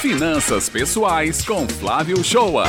Finanças Pessoais com Flávio Shoa.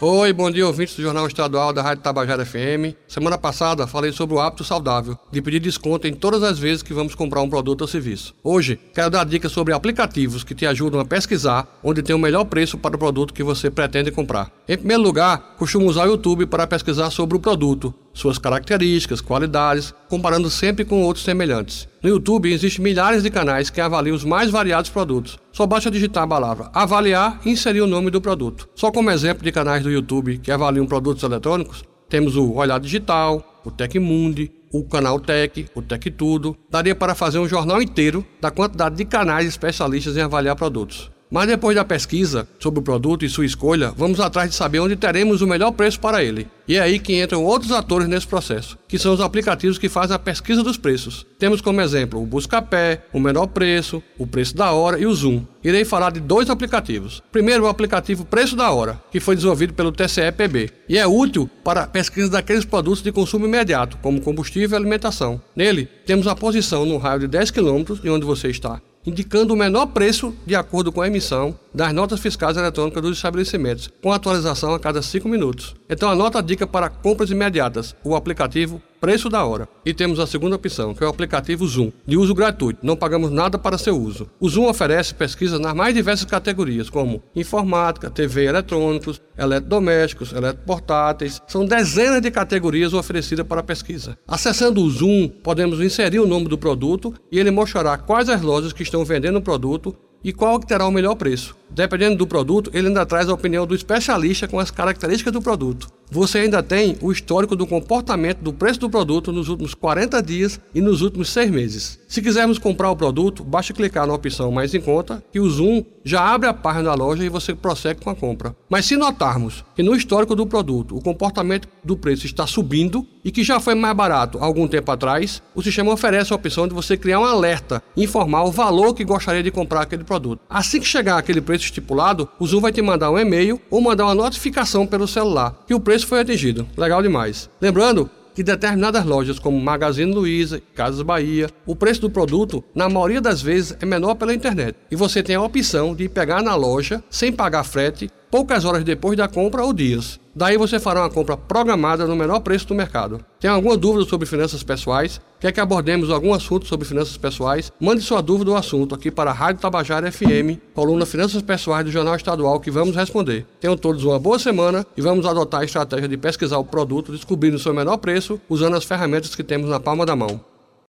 Oi, bom dia, ouvintes do Jornal Estadual da Rádio Tabajara FM. Semana passada falei sobre o hábito saudável, de pedir desconto em todas as vezes que vamos comprar um produto ou serviço. Hoje, quero dar dicas sobre aplicativos que te ajudam a pesquisar onde tem o melhor preço para o produto que você pretende comprar. Em primeiro lugar, costumo usar o YouTube para pesquisar sobre o produto, suas características, qualidades, comparando sempre com outros semelhantes. No YouTube existem milhares de canais que avaliam os mais variados produtos. Só basta digitar a palavra avaliar e inserir o nome do produto. Só como exemplo de canais do YouTube que avaliam produtos eletrônicos, temos o Olhar Digital, o Tecmundi, o canal Tech, o Tech Tudo. Daria para fazer um jornal inteiro da quantidade de canais especialistas em avaliar produtos. Mas depois da pesquisa sobre o produto e sua escolha, vamos atrás de saber onde teremos o melhor preço para ele. E é aí que entram outros atores nesse processo, que são os aplicativos que fazem a pesquisa dos preços. Temos como exemplo o Buscapé, o Menor Preço, o Preço da Hora e o Zoom. Irei falar de dois aplicativos. Primeiro, o aplicativo Preço da Hora, que foi desenvolvido pelo TCE-PB e é útil para a pesquisa daqueles produtos de consumo imediato, como combustível e alimentação. Nele, temos a posição no raio de 10 km de onde você está indicando o menor preço de acordo com a emissão das notas fiscais eletrônicas dos estabelecimentos, com atualização a cada 5 minutos. Então anota a dica para compras imediatas, o aplicativo Preço da Hora. E temos a segunda opção, que é o aplicativo Zoom, de uso gratuito, não pagamos nada para seu uso. O Zoom oferece pesquisas nas mais diversas categorias, como informática, TV eletrônicos, eletrodomésticos, eletroportáteis. São dezenas de categorias oferecidas para pesquisa. Acessando o Zoom, podemos inserir o nome do produto e ele mostrará quais as lojas que estão vendendo o produto e qual que terá o melhor preço. Dependendo do produto, ele ainda traz a opinião do especialista com as características do produto. Você ainda tem o histórico do comportamento do preço do produto nos últimos 40 dias e nos últimos 6 meses. Se quisermos comprar o produto, basta clicar na opção Mais em Conta que o Zoom já abre a página da loja e você prossegue com a compra. Mas se notarmos que no histórico do produto o comportamento do preço está subindo e que já foi mais barato algum tempo atrás, o sistema oferece a opção de você criar um alerta e informar o valor que gostaria de comprar aquele produto. Assim que chegar aquele preço estipulado, o Zoom vai te mandar um e-mail ou mandar uma notificação pelo celular que o preço foi atingido. Legal demais. Lembrando que determinadas lojas como Magazine Luiza Casas Bahia, o preço do produto, na maioria das vezes, é menor pela internet. E você tem a opção de pegar na loja sem pagar frete poucas horas depois da compra ou dias. Daí você fará uma compra programada no menor preço do mercado. Tem alguma dúvida sobre finanças pessoais? Quer que abordemos algum assunto sobre finanças pessoais? Mande sua dúvida ou assunto aqui para a Rádio Tabajara FM, coluna Finanças Pessoais do Jornal Estadual, que vamos responder. Tenham todos uma boa semana e vamos adotar a estratégia de pesquisar o produto, descobrindo o seu menor preço, usando as ferramentas que temos na palma da mão.